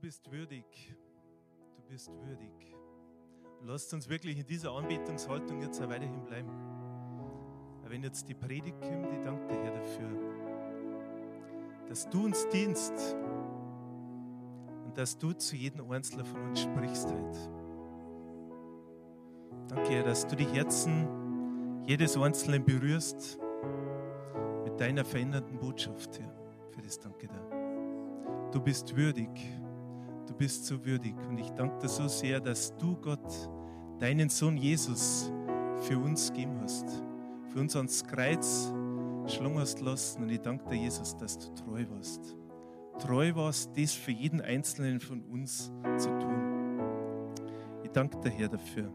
bist würdig. Du bist würdig. Und lasst uns wirklich in dieser Anbetungshaltung jetzt auch weiterhin bleiben. Aber wenn jetzt die Predigt kommt, ich danke dir, Herr, dafür, dass du uns dienst und dass du zu jedem Einzelnen von uns sprichst heute. Danke, Herr, dass du die Herzen jedes Einzelnen berührst mit deiner verändernden Botschaft, Herr. Für das danke dir. Du bist würdig. Du bist so würdig. Und ich danke dir so sehr, dass du, Gott, deinen Sohn Jesus für uns gegeben hast. Für uns ans Kreuz schlungen hast lassen. Und ich danke dir, Jesus, dass du treu warst. Treu warst, das für jeden Einzelnen von uns zu tun. Ich danke dir, Herr, dafür.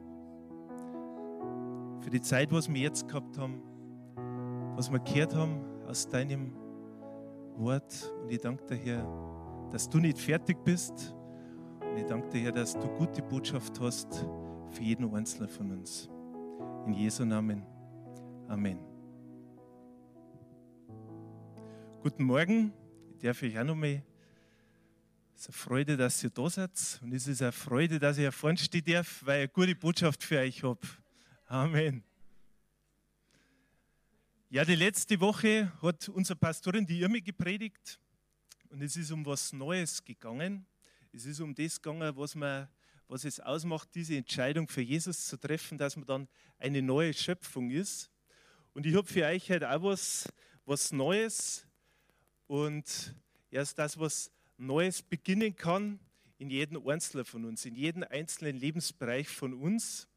Für die Zeit, was wir jetzt gehabt haben, was wir gehört haben aus deinem Wort. Und ich danke dir, Herr, dass du nicht fertig bist, und ich danke dir, Herr, dass du gute Botschaft hast für jeden Einzelnen von uns. In Jesu Namen. Amen. Guten Morgen. Ich darf euch auch nochmal. Es ist eine Freude, dass ihr da seid. Und es ist eine Freude, dass ich hier vorne stehen darf, weil ich eine gute Botschaft für euch habe. Amen. Ja, die letzte Woche hat unsere Pastorin die Irme gepredigt. Und es ist um was Neues gegangen. Es ist um das gegangen, was, man, was es ausmacht, diese Entscheidung für Jesus zu treffen, dass man dann eine neue Schöpfung ist. Und ich habe für euch heute auch was, was Neues und erst das, was Neues beginnen kann in jedem Einzelnen von uns, in jedem einzelnen Lebensbereich von uns.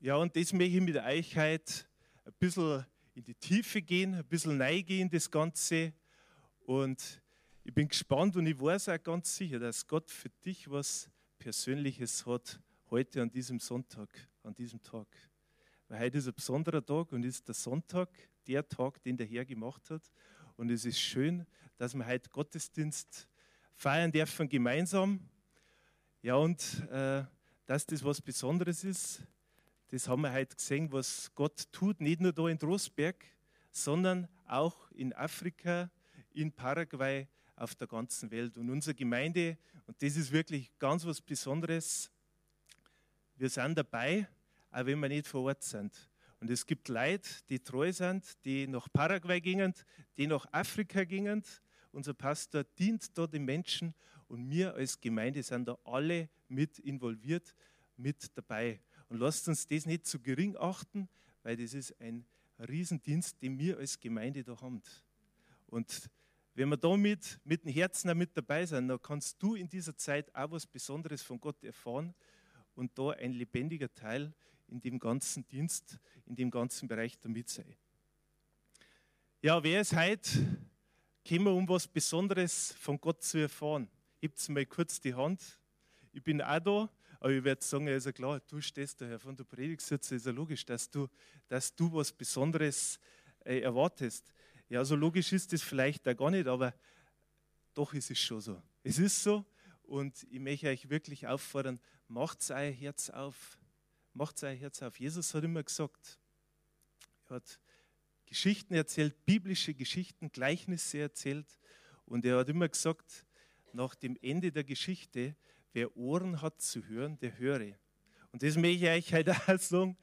Ja, und das möchte ich mit euch heute ein bisschen in die Tiefe gehen, ein bisschen neigehen, das Ganze. Und ich bin gespannt und ich weiß auch ganz sicher, dass Gott für dich was Persönliches hat heute an diesem Sonntag, an diesem Tag. Weil heute ist ein besonderer Tag und ist der Sonntag, der Tag, den der Herr gemacht hat. Und es ist schön, dass wir heute Gottesdienst feiern dürfen gemeinsam. Ja, und äh, dass das was Besonderes ist, das haben wir heute gesehen, was Gott tut, nicht nur da in Trostberg, sondern auch in Afrika, in Paraguay, auf der ganzen Welt. Und unsere Gemeinde, und das ist wirklich ganz was Besonderes, wir sind dabei, auch wenn wir nicht vor Ort sind. Und es gibt Leute, die treu sind, die nach Paraguay gingen, die nach Afrika gingen. Unser Pastor dient da den Menschen und wir als Gemeinde sind da alle mit involviert, mit dabei. Und lasst uns das nicht zu gering achten, weil das ist ein Riesendienst, den wir als Gemeinde da haben. Und wenn wir damit mit dem Herzen auch mit dabei sind, dann kannst du in dieser Zeit auch was Besonderes von Gott erfahren und da ein lebendiger Teil in dem ganzen Dienst, in dem ganzen Bereich damit sein. Ja, wer ist heute gekommen, um was Besonderes von Gott zu erfahren? Hebt mal kurz die Hand. Ich bin auch da, aber ich werde sagen, ja klar, du stehst daher von der Predigtsitze, ist ja logisch, dass du, dass du was Besonderes äh, erwartest. Ja, so logisch ist das vielleicht auch gar nicht, aber doch ist es schon so. Es ist so und ich möchte euch wirklich auffordern, macht euer Herz auf. Macht euer Herz auf. Jesus hat immer gesagt, er hat Geschichten erzählt, biblische Geschichten, Gleichnisse erzählt und er hat immer gesagt, nach dem Ende der Geschichte, wer Ohren hat zu hören, der höre. Und das möchte ich euch heute auch sagen,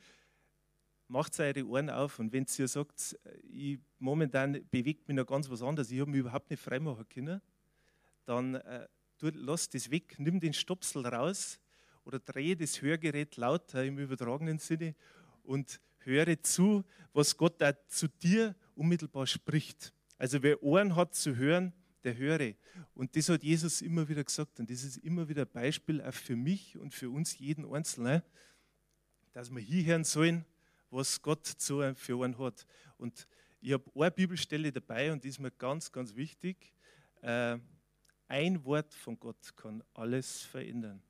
macht eure Ohren auf. Und wenn ihr sagt, ich, momentan bewegt mich noch ganz was anderes, ich habe mich überhaupt nicht freimachen können, dann äh, tu, lass das weg, nimm den Stopsel raus oder drehe das Hörgerät lauter im übertragenen Sinne und höre zu, was Gott da zu dir unmittelbar spricht. Also wer Ohren hat zu hören, der höre. Und das hat Jesus immer wieder gesagt und das ist immer wieder ein Beispiel auch für mich und für uns jeden Einzelnen, dass wir hier hören sollen was Gott zu, für einen hat. Und ich habe eine Bibelstelle dabei und die ist mir ganz, ganz wichtig. Äh, ein Wort von Gott kann alles verändern.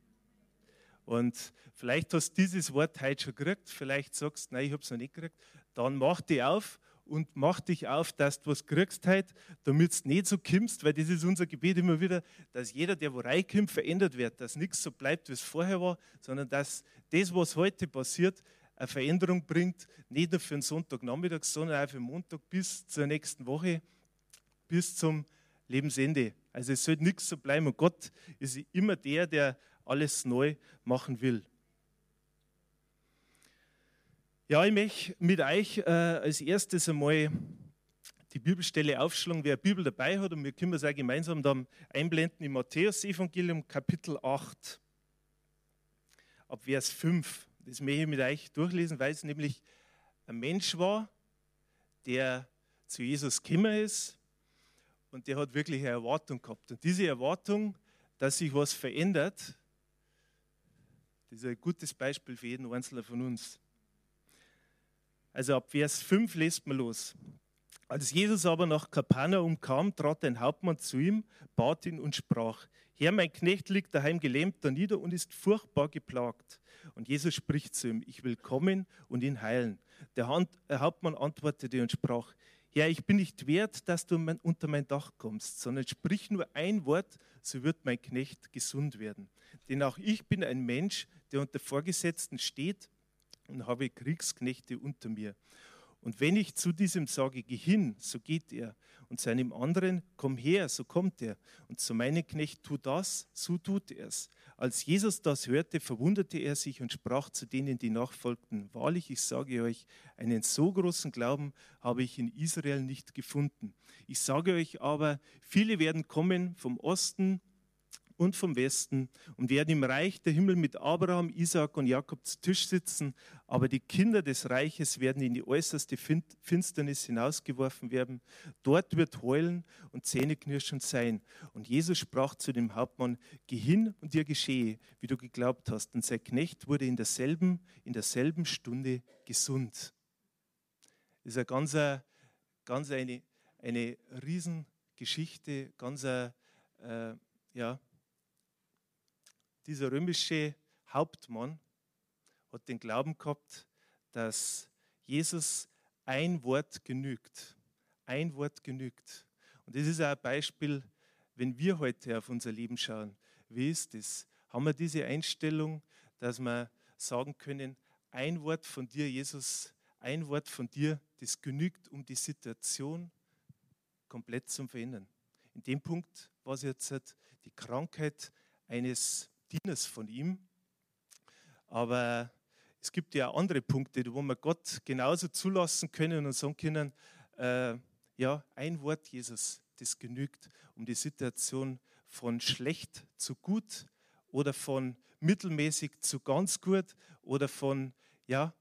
Und vielleicht hast du dieses Wort heute schon gekriegt, vielleicht sagst du, nein, ich habe es noch nicht gekriegt. Dann mach dich auf und mach dich auf, dass du was kriegst heute, damit du nicht so kimmst, weil das ist unser Gebet immer wieder, dass jeder, der wo reinkommt, verändert wird, dass nichts so bleibt, wie es vorher war, sondern dass das, was heute passiert, eine Veränderung bringt, nicht nur für den Sonntagnachmittag, sondern auch für den Montag bis zur nächsten Woche, bis zum Lebensende. Also es sollte nichts so bleiben. Und Gott ist immer der, der alles neu machen will. Ja, ich möchte mit euch äh, als erstes einmal die Bibelstelle aufschlagen, wer Bibel dabei hat. Und wir können es auch gemeinsam dann einblenden im Matthäus-Evangelium, Kapitel 8, ab Vers 5. Das möchte ich mit euch durchlesen, weil es nämlich ein Mensch war, der zu Jesus gekommen ist und der hat wirklich eine Erwartung gehabt. Und diese Erwartung, dass sich was verändert, das ist ein gutes Beispiel für jeden Einzelnen von uns. Also ab Vers 5 lässt man los. Als Jesus aber nach Kapernaum kam, trat ein Hauptmann zu ihm, bat ihn und sprach, Herr, mein Knecht liegt daheim gelähmt da nieder und ist furchtbar geplagt. Und Jesus spricht zu ihm, ich will kommen und ihn heilen. Der Hauptmann antwortete und sprach, Herr, ich bin nicht wert, dass du unter mein Dach kommst, sondern sprich nur ein Wort, so wird mein Knecht gesund werden. Denn auch ich bin ein Mensch, der unter Vorgesetzten steht und habe Kriegsknechte unter mir. Und wenn ich zu diesem sage, geh hin, so geht er. Und zu einem anderen, komm her, so kommt er. Und zu meinem Knecht, tu das, so tut er es. Als Jesus das hörte, verwunderte er sich und sprach zu denen, die nachfolgten, wahrlich, ich sage euch, einen so großen Glauben habe ich in Israel nicht gefunden. Ich sage euch aber, viele werden kommen vom Osten, und vom Westen und werden im Reich der Himmel mit Abraham, Isaak und Jakob zu Tisch sitzen, aber die Kinder des Reiches werden in die äußerste Finsternis hinausgeworfen werden. Dort wird Heulen und Zähneknirschen sein. Und Jesus sprach zu dem Hauptmann, geh hin und dir geschehe, wie du geglaubt hast. Und sein Knecht wurde in derselben, in derselben Stunde gesund. Das ist eine ganz, ganz eine, eine Riesengeschichte, ganz, äh, ja, dieser römische Hauptmann hat den Glauben gehabt, dass Jesus ein Wort genügt. Ein Wort genügt. Und das ist auch ein Beispiel, wenn wir heute auf unser Leben schauen. Wie ist das? Haben wir diese Einstellung, dass wir sagen können, ein Wort von dir, Jesus, ein Wort von dir, das genügt, um die Situation komplett zu verändern. In dem Punkt war es jetzt die Krankheit eines Dieners von ihm. Aber es gibt ja andere Punkte, wo wir Gott genauso zulassen können und sagen können, äh, ja, ein Wort Jesus, das genügt, um die Situation von schlecht zu gut oder von mittelmäßig zu ganz gut oder von ja,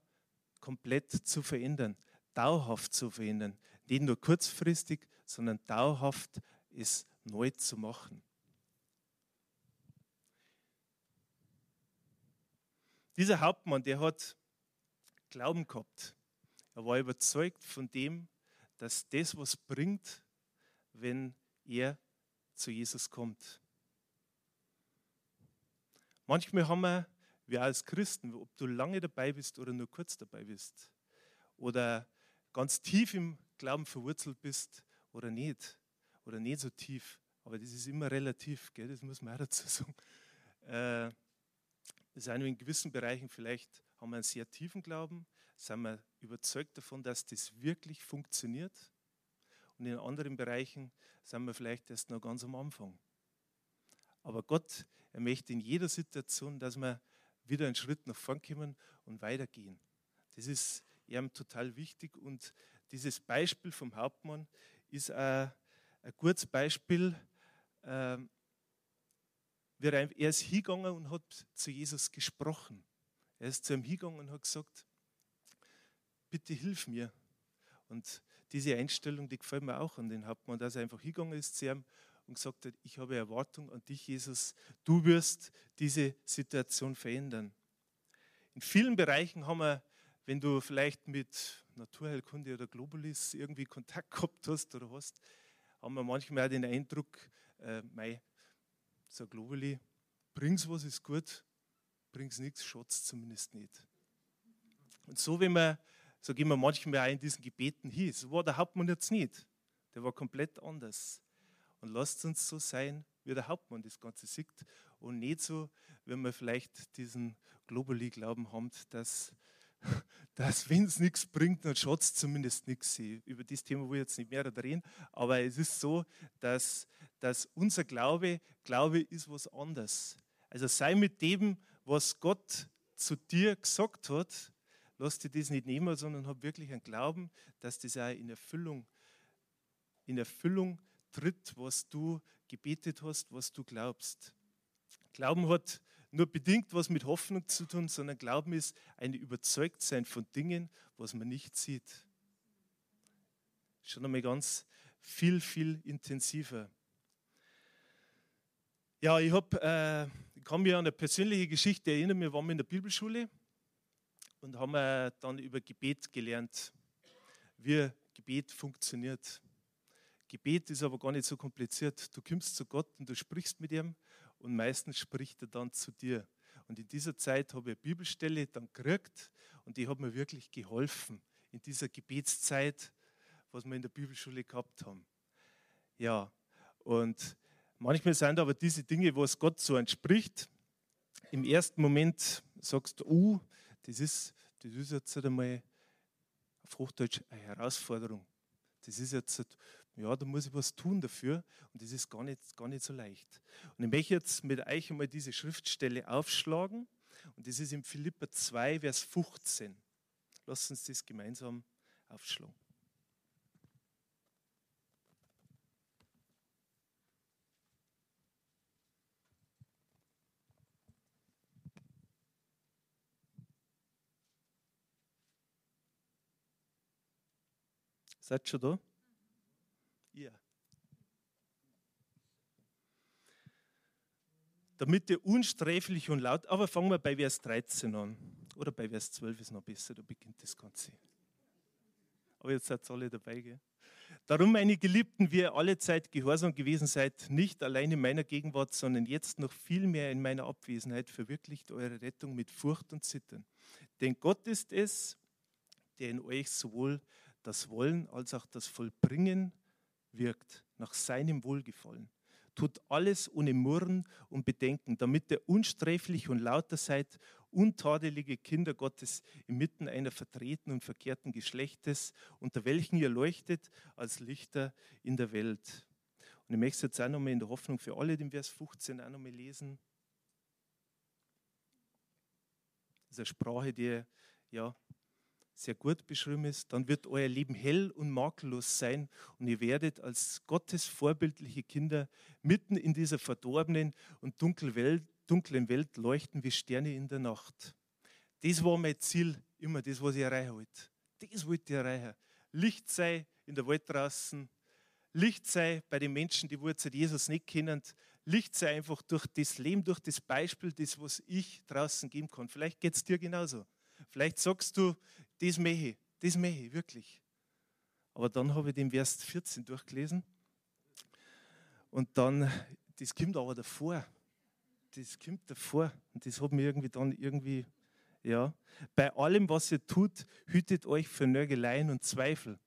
komplett zu verändern, dauerhaft zu verändern. Nicht nur kurzfristig, sondern dauerhaft es neu zu machen. Dieser Hauptmann, der hat Glauben gehabt. Er war überzeugt von dem, dass das was bringt, wenn er zu Jesus kommt. Manchmal haben wir, wir als Christen, ob du lange dabei bist oder nur kurz dabei bist, oder ganz tief im Glauben verwurzelt bist oder nicht, oder nicht so tief, aber das ist immer relativ, gell? das muss man auch dazu sagen. Äh, sind in gewissen Bereichen vielleicht haben wir einen sehr tiefen Glauben, sind wir überzeugt davon, dass das wirklich funktioniert. Und in anderen Bereichen sind wir vielleicht erst noch ganz am Anfang. Aber Gott, er möchte in jeder Situation, dass wir wieder einen Schritt nach vorn kommen und weitergehen. Das ist ihm total wichtig. Und dieses Beispiel vom Hauptmann ist ein, ein gutes Beispiel, ähm, er ist hingegangen und hat zu Jesus gesprochen. Er ist zu ihm hingegangen und hat gesagt, bitte hilf mir. Und diese Einstellung, die gefällt mir auch an den Hauptmann, dass er einfach hingegangen ist zu ihm und gesagt hat, ich habe Erwartung an dich, Jesus, du wirst diese Situation verändern. In vielen Bereichen haben wir, wenn du vielleicht mit Naturheilkunde oder Globulis irgendwie Kontakt gehabt hast oder hast, haben wir manchmal auch den Eindruck, äh, mei, so Globally, bring's was ist gut, bring's nichts, schaut's zumindest nicht. Und so wie wir, so gehen wir manchmal auch in diesen Gebeten hin. So war der Hauptmann jetzt nicht. Der war komplett anders. Und lasst uns so sein, wie der Hauptmann das Ganze sieht und nicht so, wenn wir vielleicht diesen Globally-Glauben haben, dass, dass wenn es nichts bringt, dann schaut es zumindest nichts. Über das Thema will ich jetzt nicht mehr reden, aber es ist so, dass, dass unser Glaube, Glaube ist was anderes. Also sei mit dem, was Gott zu dir gesagt hat, lass dir das nicht nehmen, sondern hab wirklich einen Glauben, dass das auch in Erfüllung, in Erfüllung tritt, was du gebetet hast, was du glaubst. Glauben hat nur bedingt was mit Hoffnung zu tun, sondern Glauben ist ein Überzeugtsein von Dingen, was man nicht sieht. Schon einmal ganz viel, viel intensiver. Ja, ich, hab, äh, ich kann mich an eine persönliche Geschichte erinnern. Wir waren in der Bibelschule und haben äh, dann über Gebet gelernt, wie Gebet funktioniert. Gebet ist aber gar nicht so kompliziert. Du kommst zu Gott und du sprichst mit ihm und meistens spricht er dann zu dir. Und in dieser Zeit habe ich eine Bibelstelle dann gekriegt und die hat mir wirklich geholfen in dieser Gebetszeit, was wir in der Bibelschule gehabt haben. Ja, und manchmal sind aber diese Dinge, wo es Gott so entspricht. Im ersten Moment sagst du, uh, das ist, das ist jetzt einmal auf Hochdeutsch eine Herausforderung. Das ist jetzt, ja, da muss ich was tun dafür und das ist gar nicht, gar nicht so leicht. Und ich möchte jetzt mit euch einmal diese Schriftstelle aufschlagen und das ist im Philippa 2, Vers 15. Lasst uns das gemeinsam aufschlagen. Seid schon da? Ja. Damit ihr unsträflich und laut, aber fangen wir bei Vers 13 an. Oder bei Vers 12 ist noch besser, da beginnt das Ganze. Aber jetzt seid ihr alle dabei, gell? Darum, meine Geliebten, wie ihr alle Zeit gehorsam gewesen seid, nicht allein in meiner Gegenwart, sondern jetzt noch viel mehr in meiner Abwesenheit, verwirklicht eure Rettung mit Furcht und Zittern. Denn Gott ist es, der in euch sowohl das Wollen als auch das Vollbringen wirkt, nach seinem Wohlgefallen. Tut alles ohne Murren und Bedenken, damit ihr unsträflich und lauter seid, untadelige Kinder Gottes inmitten einer vertreten und verkehrten Geschlechtes, unter welchen ihr leuchtet als Lichter in der Welt. Und ich möchte es jetzt auch nochmal in der Hoffnung für alle den Vers 15 auch nochmal lesen. Das ist eine Sprache, die ja sehr gut beschrieben ist, dann wird euer Leben hell und makellos sein und ihr werdet als Gottes vorbildliche Kinder mitten in dieser verdorbenen und dunklen Welt, leuchten wie Sterne in der Nacht. Das war mein Ziel, immer das, was ich erreichen wollte. Das wollte ich erreichen. Licht sei in der Welt draußen, Licht sei bei den Menschen, die Wurzel Jesus nicht kennen, Licht sei einfach durch das Leben, durch das Beispiel, das, was ich draußen geben kann. Vielleicht geht es dir genauso. Vielleicht sagst du, das möchte ich, das möchte ich wirklich. Aber dann habe ich den Vers 14 durchgelesen und dann, das kommt aber davor. Das kommt davor und das hat mir irgendwie dann irgendwie, ja. Bei allem, was ihr tut, hütet euch für Nörgeleien und Zweifel.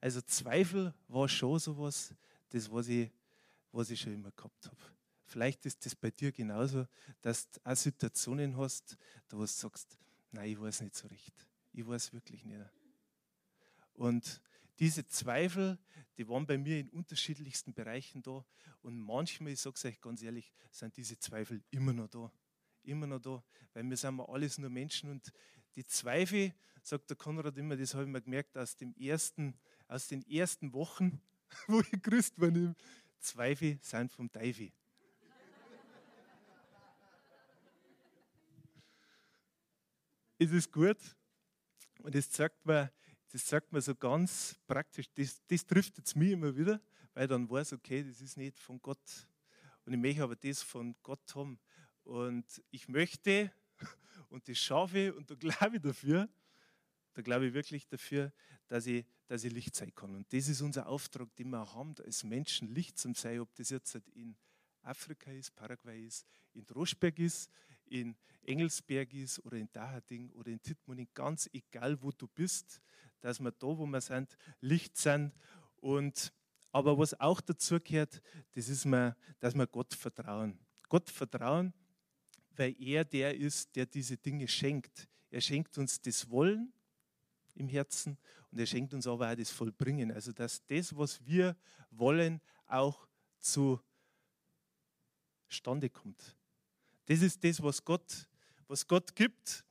Also Zweifel war schon sowas, das, was ich, was ich schon immer gehabt habe. Vielleicht ist das bei dir genauso, dass du auch Situationen hast, da wo du sagst, nein, ich weiß nicht so recht. Ich weiß wirklich nicht. Und diese Zweifel, die waren bei mir in unterschiedlichsten Bereichen da. Und manchmal, ich sage es euch ganz ehrlich, sind diese Zweifel immer noch da. Immer noch da. Weil wir sind alles nur Menschen. Und die Zweifel, sagt der Konrad immer, das habe ich mir gemerkt aus, dem ersten, aus den ersten Wochen, wo ich grüßt war. Zweifel sind vom Teufel. ist es gut. Und das sagt man, das sagt man so ganz praktisch, das, das trifft jetzt mich immer wieder, weil dann weiß, okay, das ist nicht von Gott. Und ich möchte aber das von Gott haben. Und ich möchte, und das schaffe ich, und da glaube ich dafür, da glaube ich wirklich dafür, dass ich, dass ich Licht sein kann. Und das ist unser Auftrag, den wir haben, als Menschen Licht zu sein, ob das jetzt in Afrika ist, Paraguay ist, in Droschberg ist, in Engelsberg ist oder in Daherding oder in Tittmoning, ganz egal wo du bist, dass wir da, wo wir sind, Licht sind. Und, aber was auch dazu gehört, das ist, mir, dass wir Gott vertrauen. Gott vertrauen, weil er der ist, der diese Dinge schenkt. Er schenkt uns das Wollen im Herzen und er schenkt uns aber auch das Vollbringen. Also dass das, was wir wollen, auch zustande kommt. Das ist das, was Gott, was Gott gibt.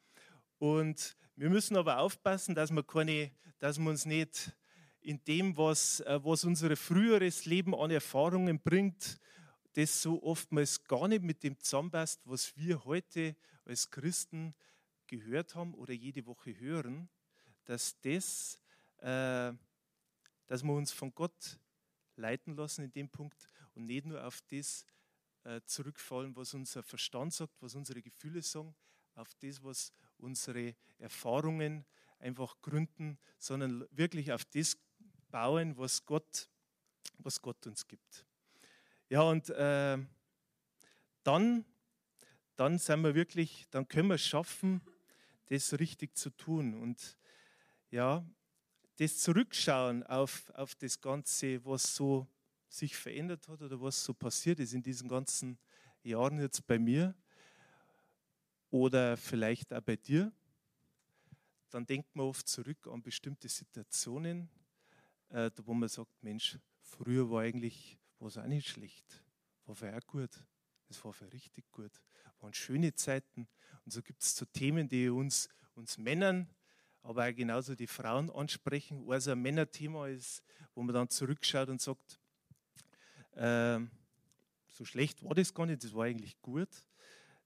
Und wir müssen aber aufpassen, dass wir, keine, dass wir uns nicht in dem, was, äh, was unser früheres Leben an Erfahrungen bringt, das so oftmals gar nicht mit dem zusammenpasst, was wir heute als Christen gehört haben oder jede Woche hören, dass, das, äh, dass wir uns von Gott leiten lassen in dem Punkt und nicht nur auf das zurückfallen, was unser Verstand sagt, was unsere Gefühle sagen, auf das, was unsere Erfahrungen einfach gründen, sondern wirklich auf das bauen, was Gott, was Gott uns gibt. Ja, und äh, dann, dann sind wir wirklich, dann können wir es schaffen, das richtig zu tun. Und ja, das Zurückschauen auf, auf das Ganze, was so sich verändert hat oder was so passiert ist in diesen ganzen Jahren jetzt bei mir oder vielleicht auch bei dir, dann denkt man oft zurück an bestimmte Situationen, äh, wo man sagt, Mensch, früher war eigentlich was auch nicht schlecht, war für auch gut, es war für richtig gut, waren schöne Zeiten. Und so gibt es so Themen, die uns, uns Männern, aber auch genauso die Frauen ansprechen. Also ein Männerthema ist, wo man dann zurückschaut und sagt, äh, so schlecht war das gar nicht, das war eigentlich gut.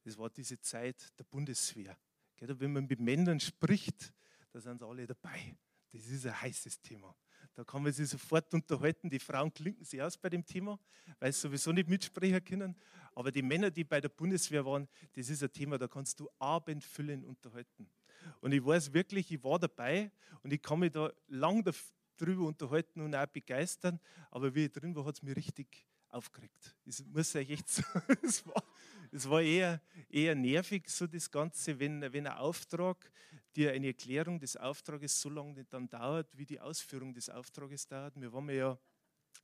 Das war diese Zeit der Bundeswehr. Wenn man mit Männern spricht, da sind sie alle dabei. Das ist ein heißes Thema. Da kann man sich sofort unterhalten. Die Frauen klinken sich aus bei dem Thema, weil sie sowieso nicht mitsprechen können. Aber die Männer, die bei der Bundeswehr waren, das ist ein Thema, da kannst du abendfüllend unterhalten. Und ich weiß wirklich, ich war dabei und ich kann mich da lang darüber unterhalten und auch begeistern. Aber wie ich drin war, hat es mich richtig aufgeregt. Ich muss euch echt sagen, es war, es war eher, eher nervig, so das Ganze, wenn, wenn ein Auftrag, dir eine Erklärung des Auftrages so lange dann dauert, wie die Ausführung des Auftrages dauert. Wir waren ja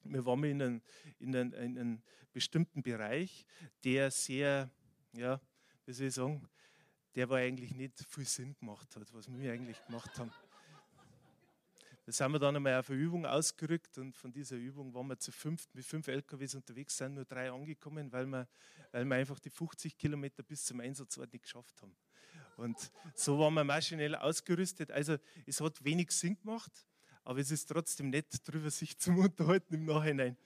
wir waren in einem, in, einem, in bestimmten Bereich, der sehr, ja, wie soll ich sagen, der war eigentlich nicht viel Sinn gemacht hat, was wir eigentlich gemacht haben. Da sind wir dann einmal auf eine Übung ausgerückt und von dieser Übung waren wir zu fünf, mit fünf LKWs unterwegs, sind nur drei angekommen, weil wir, weil wir einfach die 50 Kilometer bis zum Einsatzort nicht geschafft haben. Und so waren wir maschinell ausgerüstet. Also es hat wenig Sinn gemacht, aber es ist trotzdem nett, darüber sich zu unterhalten im Nachhinein.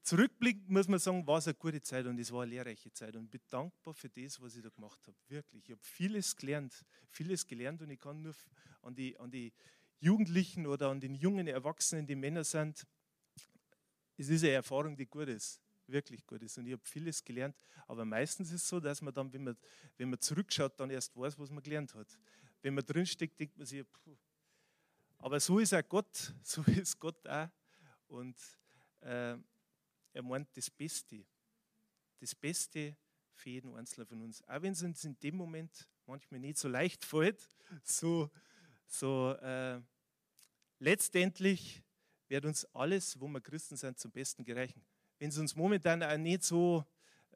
Zurückblickend muss man sagen, war es eine gute Zeit und es war eine lehrreiche Zeit und ich bin dankbar für das, was ich da gemacht habe. Wirklich. Ich habe vieles gelernt, vieles gelernt und ich kann nur an die, an die Jugendlichen oder an den jungen Erwachsenen, die Männer sind, es ist eine Erfahrung, die gut ist, wirklich gut ist. Und ich habe vieles gelernt, aber meistens ist es so, dass man dann, wenn man, wenn man zurückschaut, dann erst weiß, was man gelernt hat. Wenn man drinsteckt, denkt man sich, puh. aber so ist auch Gott, so ist Gott auch. Und äh, er meint das Beste, das Beste für jeden Einzelnen von uns. Auch wenn es uns in dem Moment manchmal nicht so leicht fällt, so so äh, letztendlich wird uns alles, wo wir Christen sind, zum Besten gereichen. Wenn es uns momentan auch nicht so,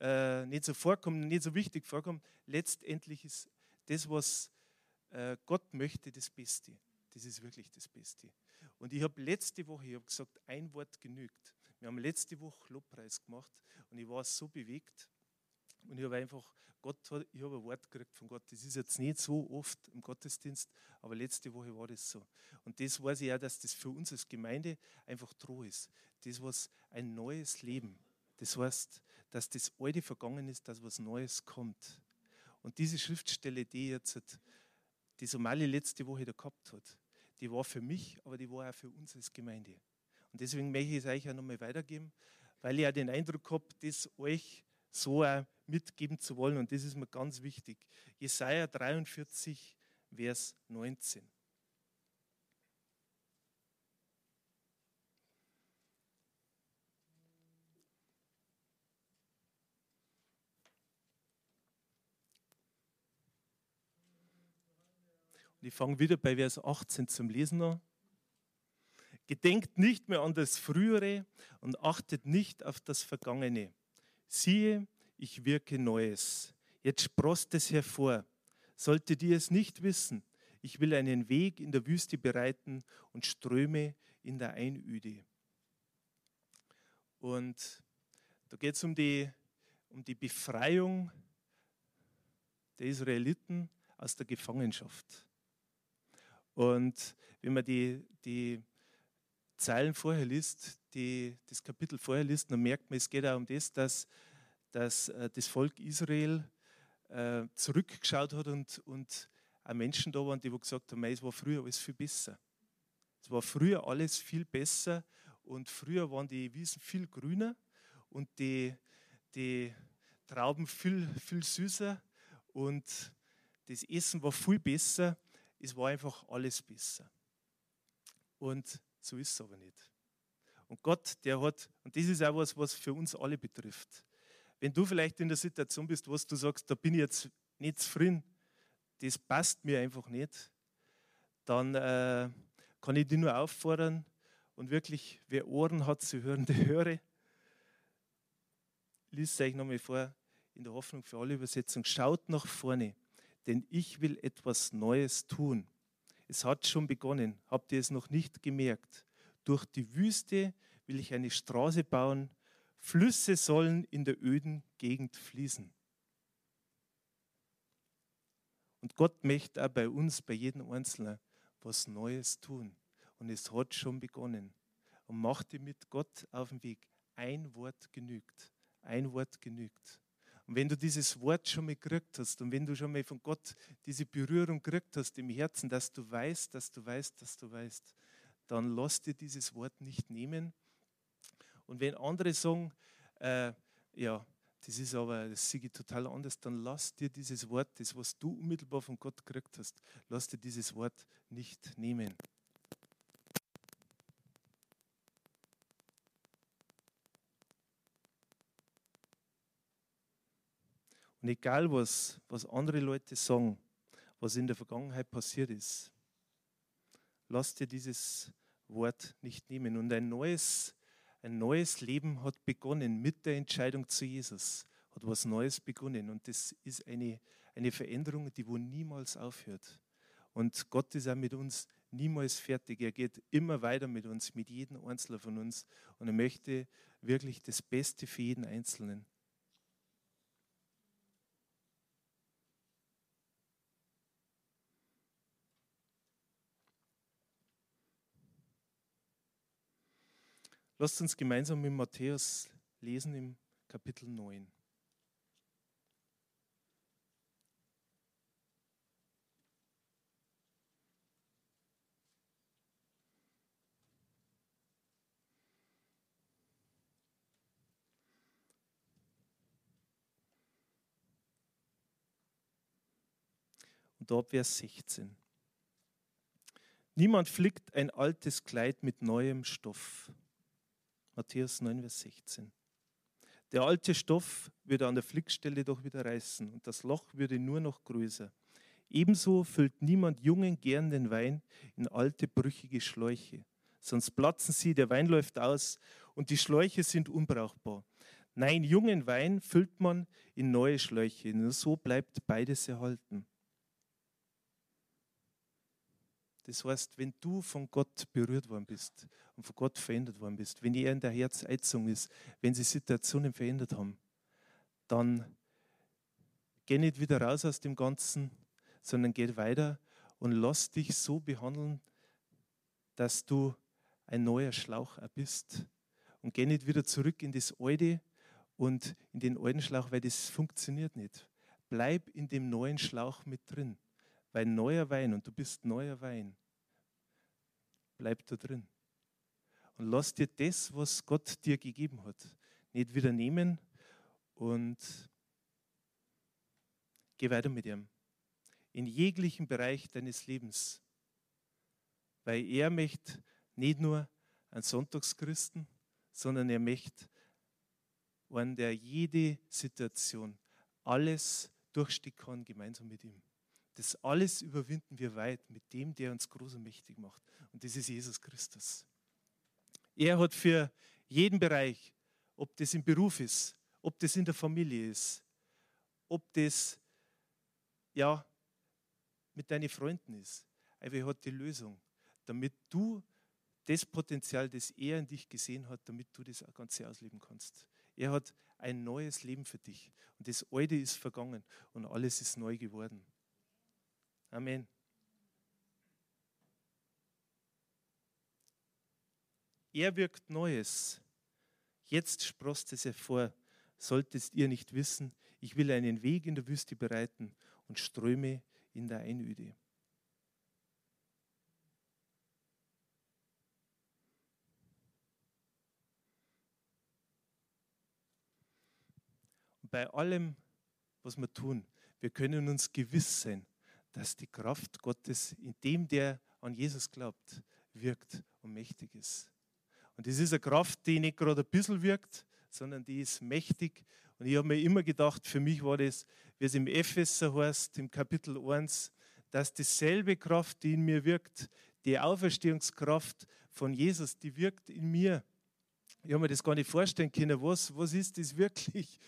äh, nicht so vorkommt, nicht so wichtig vorkommt, letztendlich ist das, was äh, Gott möchte, das Beste. Das ist wirklich das Beste. Und ich habe letzte Woche, ich habe gesagt, ein Wort genügt. Wir haben letzte Woche Lobpreis gemacht und ich war so bewegt. Und ich habe einfach, Gott, ich habe ein Wort gekriegt von Gott. Das ist jetzt nicht so oft im Gottesdienst, aber letzte Woche war das so. Und das weiß ich auch, dass das für uns als Gemeinde einfach Droh ist. Das was ein neues Leben. Das heißt, dass das Alte vergangen ist, dass was Neues kommt. Und diese Schriftstelle, die jetzt, die Somali letzte Woche da gehabt hat, die war für mich, aber die war auch für uns als Gemeinde. Und deswegen möchte ich es euch auch nochmal weitergeben, weil ich auch den Eindruck habe, dass euch so auch mitgeben zu wollen. Und das ist mir ganz wichtig. Jesaja 43, Vers 19. Und ich fange wieder bei Vers 18 zum Lesen an. Gedenkt nicht mehr an das Frühere und achtet nicht auf das Vergangene. Siehe, ich wirke Neues. Jetzt sprost es hervor. Solltet ihr es nicht wissen, ich will einen Weg in der Wüste bereiten und Ströme in der Einöde. Und Da geht es um die, um die Befreiung der Israeliten aus der Gefangenschaft. Und wenn man die, die Zeilen vorher liest, die, das Kapitel vorher liest, dann merkt man, es geht auch um das, dass, dass äh, das Volk Israel äh, zurückgeschaut hat und, und auch Menschen da waren, die gesagt haben, es war früher alles viel besser. Es war früher alles viel besser und früher waren die Wiesen viel grüner und die, die Trauben viel, viel süßer und das Essen war viel besser. Es war einfach alles besser. Und so ist es aber nicht. Und Gott, der hat, und das ist auch was, was für uns alle betrifft. Wenn du vielleicht in der Situation bist, wo du sagst, da bin ich jetzt nicht zufrieden, das passt mir einfach nicht, dann äh, kann ich dich nur auffordern und wirklich, wer Ohren hat zu hören, der höre. Lies es euch nochmal vor in der Hoffnung für alle Übersetzungen. Schaut nach vorne, denn ich will etwas Neues tun. Es hat schon begonnen. Habt ihr es noch nicht gemerkt? Durch die Wüste will ich eine Straße bauen. Flüsse sollen in der öden Gegend fließen. Und Gott möchte auch bei uns, bei jedem Einzelnen, was Neues tun. Und es hat schon begonnen. Und mach dir mit Gott auf den Weg. Ein Wort genügt. Ein Wort genügt. Und wenn du dieses Wort schon mal gekriegt hast und wenn du schon mal von Gott diese Berührung gekriegt hast im Herzen, dass du weißt, dass du weißt, dass du weißt, dann lass dir dieses Wort nicht nehmen. Und wenn andere sagen, äh, ja, das ist aber, das sehe ich total anders, dann lass dir dieses Wort, das, was du unmittelbar von Gott gekriegt hast, lass dir dieses Wort nicht nehmen. Und egal, was, was andere Leute sagen, was in der Vergangenheit passiert ist, lass dir dieses Wort nicht nehmen. Und ein neues, ein neues Leben hat begonnen mit der Entscheidung zu Jesus. Hat was Neues begonnen. Und das ist eine, eine Veränderung, die wo niemals aufhört. Und Gott ist auch mit uns niemals fertig. Er geht immer weiter mit uns, mit jedem Einzelnen von uns. Und er möchte wirklich das Beste für jeden Einzelnen. Lasst uns gemeinsam mit Matthäus lesen im Kapitel 9. Und dort Vers 16. Niemand flickt ein altes Kleid mit neuem Stoff Matthäus 9, Vers 16. Der alte Stoff würde an der Flickstelle doch wieder reißen und das Loch würde nur noch größer. Ebenso füllt niemand jungen, gärenden Wein in alte, brüchige Schläuche. Sonst platzen sie, der Wein läuft aus und die Schläuche sind unbrauchbar. Nein, jungen Wein füllt man in neue Schläuche. Nur so bleibt beides erhalten. Das heißt, wenn du von Gott berührt worden bist und von Gott verändert worden bist, wenn er in der Herzheizung ist, wenn sie Situationen verändert haben, dann geh nicht wieder raus aus dem Ganzen, sondern geh weiter und lass dich so behandeln, dass du ein neuer Schlauch bist. Und geh nicht wieder zurück in das Alte und in den alten Schlauch, weil das funktioniert nicht. Bleib in dem neuen Schlauch mit drin. Weil neuer Wein und du bist neuer Wein, bleib da drin. Und lass dir das, was Gott dir gegeben hat, nicht wieder nehmen und geh weiter mit ihm. In jeglichen Bereich deines Lebens. Weil er möchte nicht nur einen Sonntagschristen, sondern er möchte einen, der jede Situation, alles durchstehen kann, gemeinsam mit ihm. Das alles überwinden wir weit mit dem, der uns groß und mächtig macht. Und das ist Jesus Christus. Er hat für jeden Bereich, ob das im Beruf ist, ob das in der Familie ist, ob das ja mit deinen Freunden ist, er hat die Lösung, damit du das Potenzial, das er in dich gesehen hat, damit du das Ganze ausleben kannst. Er hat ein neues Leben für dich. Und das Alte ist vergangen und alles ist neu geworden. Amen. Er wirkt Neues. Jetzt sprost es hervor. Solltest ihr nicht wissen, ich will einen Weg in der Wüste bereiten und Ströme in der Einöde. Und bei allem, was wir tun, wir können uns gewiss sein, dass die Kraft Gottes in dem, der an Jesus glaubt, wirkt und mächtig ist. Und das ist eine Kraft, die nicht gerade ein bisschen wirkt, sondern die ist mächtig. Und ich habe mir immer gedacht, für mich war das, wie es im Epheser heißt, im Kapitel 1, dass dieselbe Kraft, die in mir wirkt, die Auferstehungskraft von Jesus, die wirkt in mir. Ich habe mir das gar nicht vorstellen können. Was, was ist das wirklich?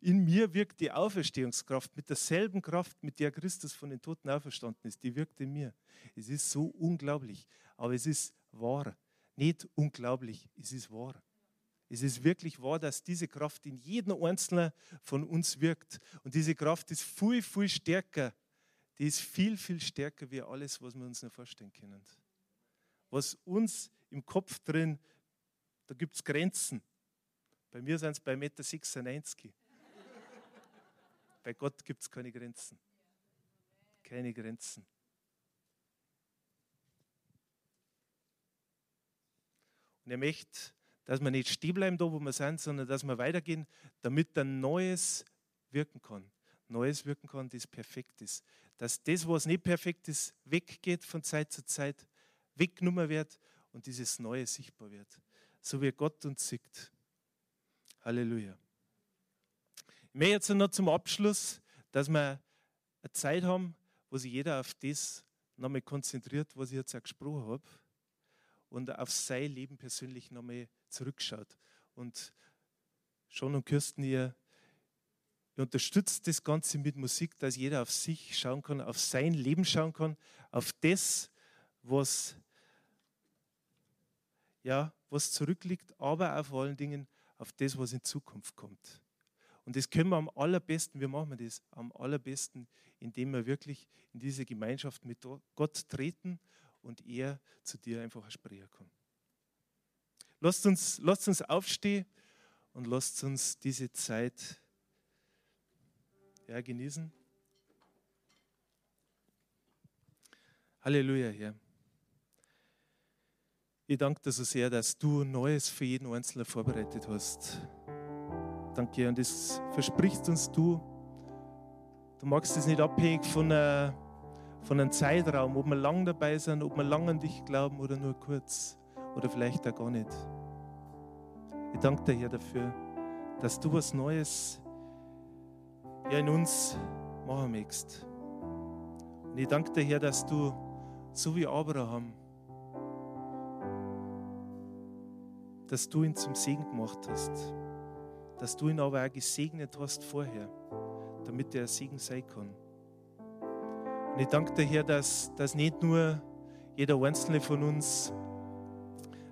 In mir wirkt die Auferstehungskraft mit derselben Kraft, mit der Christus von den Toten auferstanden ist. Die wirkt in mir. Es ist so unglaublich, aber es ist wahr nicht unglaublich, es ist wahr. Es ist wirklich wahr, dass diese Kraft in jedem Einzelnen von uns wirkt. Und diese Kraft ist viel, viel stärker. Die ist viel, viel stärker wie alles, was wir uns noch vorstellen können. Was uns im Kopf drin, da gibt es Grenzen. Bei mir sind es bei 1,96 Meter. bei Gott gibt es keine Grenzen. Keine Grenzen. Und er möchte, dass wir nicht stehen bleiben da, wo wir sind, sondern dass wir weitergehen, damit ein Neues wirken kann. Neues wirken kann, das perfekt ist. Dass das, was nicht perfekt ist, weggeht von Zeit zu Zeit, weggenommen wird und dieses Neue sichtbar wird. So wie Gott uns sieht. Halleluja. Ich möchte jetzt noch zum Abschluss, dass wir eine Zeit haben, wo sich jeder auf das nochmal konzentriert, was ich jetzt auch gesprochen habe und auf sein Leben persönlich nochmal zurückschaut. Und Schon und Kirsten, ihr, ihr unterstützt das Ganze mit Musik, dass jeder auf sich schauen kann, auf sein Leben schauen kann, auf das, was, ja, was zurückliegt, aber auch vor allen Dingen auf das, was in Zukunft kommt. Und das können wir am allerbesten, wie machen wir das? Am allerbesten, indem wir wirklich in diese Gemeinschaft mit Gott treten und er zu dir einfach sprechen kann. Lasst uns, lasst uns aufstehen und lasst uns diese Zeit ja, genießen. Halleluja, Herr. Ich danke dir so sehr, dass du Neues für jeden Einzelnen vorbereitet hast. Danke, und das versprichst uns du. Du magst es nicht abhängig von einer von einem Zeitraum, ob wir lang dabei sind, ob wir lang an dich glauben oder nur kurz oder vielleicht auch gar nicht. Ich danke dir, Herr, dafür, dass du was Neues ja, in uns machen möchtest. Und ich danke dir, Herr, dass du, so wie Abraham, dass du ihn zum Segen gemacht hast, dass du ihn aber auch gesegnet hast vorher, damit er ein Segen sein kann. Und ich danke dir, Herr, dass, dass nicht nur jeder einzelne von uns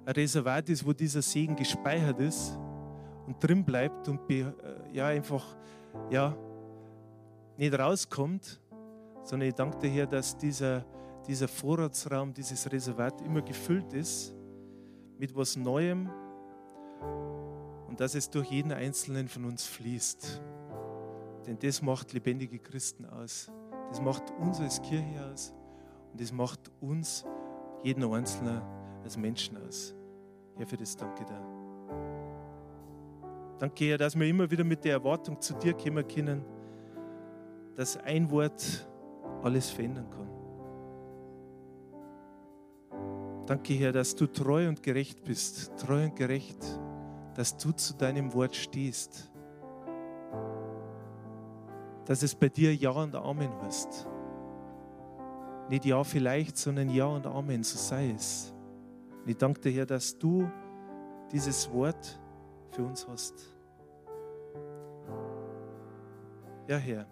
ein Reservat ist, wo dieser Segen gespeichert ist und drin bleibt und äh, ja, einfach ja, nicht rauskommt, sondern ich danke dir, Herr, dass dieser, dieser Vorratsraum, dieses Reservat immer gefüllt ist mit was Neuem und dass es durch jeden Einzelnen von uns fließt. Denn das macht lebendige Christen aus. Das macht uns als Kirche aus und das macht uns, jeden Einzelnen, als Menschen aus. Herr, für das danke dir. Danke, Herr, dass wir immer wieder mit der Erwartung zu dir kommen können, dass ein Wort alles verändern kann. Danke, Herr, dass du treu und gerecht bist, treu und gerecht, dass du zu deinem Wort stehst dass es bei dir Ja und Amen heißt. Nicht Ja vielleicht, sondern Ja und Amen, so sei es. Und ich danke dir, Herr, dass du dieses Wort für uns hast. Ja, Herr,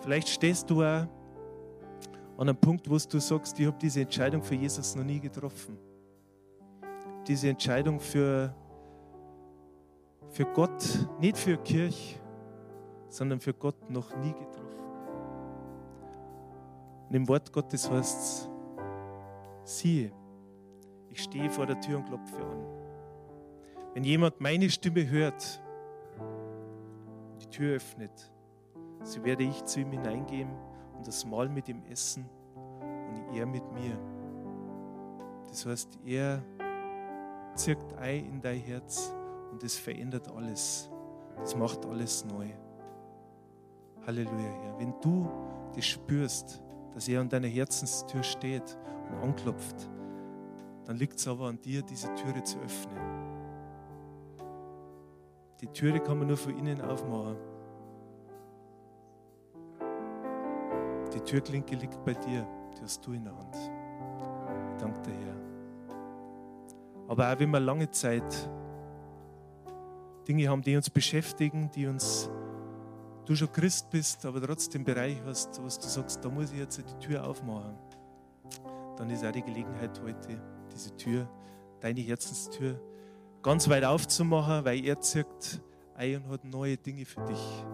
vielleicht stehst du auch an einem Punkt, wo du sagst, ich habe diese Entscheidung für Jesus noch nie getroffen. Diese Entscheidung für, für Gott, nicht für Kirche, sondern für Gott noch nie getroffen. Und im Wort Gottes heißt es, siehe, ich stehe vor der Tür und klopfe an. Wenn jemand meine Stimme hört, die Tür öffnet, so werde ich zu ihm hineingehen und das Mahl mit ihm essen und er mit mir. Das heißt, er zirkt ein in dein Herz und es verändert alles. Das macht alles neu. Halleluja, Herr. Wenn du das spürst, dass er an deiner Herzenstür steht und anklopft, dann liegt es aber an dir, diese Türe zu öffnen. Die Türe kann man nur von innen aufmachen. Die Türklinke liegt bei dir, die hast du in der Hand. Dank der Herr. Aber auch wenn wir lange Zeit Dinge haben, die uns beschäftigen, die uns du schon Christ bist, aber trotzdem Bereich hast, was du sagst, da muss ich jetzt die Tür aufmachen, dann ist auch die Gelegenheit heute, diese Tür, deine Herzenstür, ganz weit aufzumachen, weil er zirkt ein und hat neue Dinge für dich.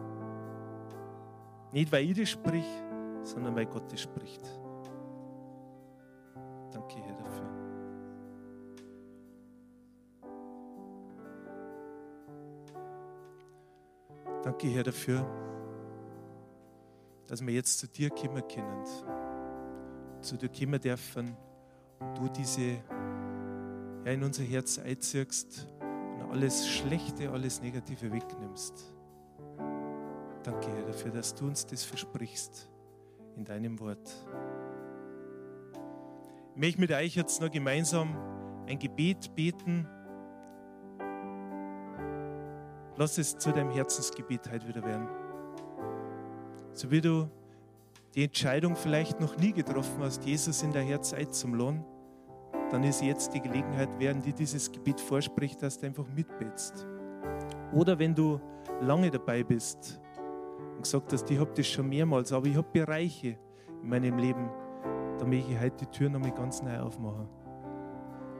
Nicht, weil ich das sprich, sondern weil Gott das spricht. Danke, Herr, dafür. Danke, Herr, dafür dass wir jetzt zu dir kommen können, zu dir kommen dürfen und du diese ja, in unser Herz einziehst und alles Schlechte, alles Negative wegnimmst. Danke, Herr, dafür, dass du uns das versprichst in deinem Wort. Ich möchte mit euch jetzt noch gemeinsam ein Gebet beten. Lass es zu deinem Herzensgebet heute wieder werden. So wie du die Entscheidung vielleicht noch nie getroffen hast, Jesus in dein Herz einzuladen, dann ist jetzt die Gelegenheit, während dir dieses Gebet vorspricht, dass du einfach mitbetst. Oder wenn du lange dabei bist und gesagt hast, ich habe das schon mehrmals, aber ich habe Bereiche in meinem Leben, da möchte ich heute die Tür nochmal ganz neu aufmachen.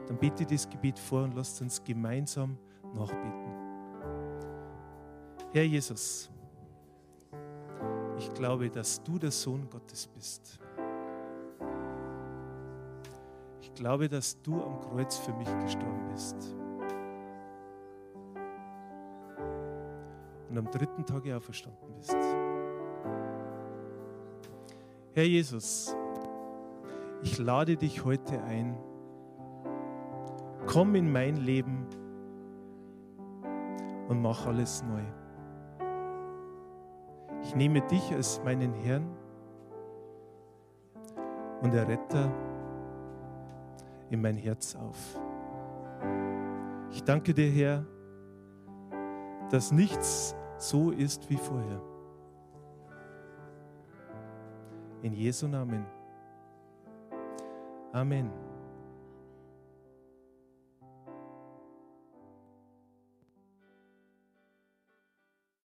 Dann bete das Gebet vor und lasst uns gemeinsam nachbeten. Herr Jesus, ich glaube, dass du der Sohn Gottes bist. Ich glaube, dass du am Kreuz für mich gestorben bist. Und am dritten Tag auferstanden bist. Herr Jesus, ich lade dich heute ein. Komm in mein Leben und mach alles neu. Ich nehme dich als meinen Herrn und Erretter in mein Herz auf. Ich danke dir, Herr, dass nichts so ist wie vorher. In Jesu Namen. Amen.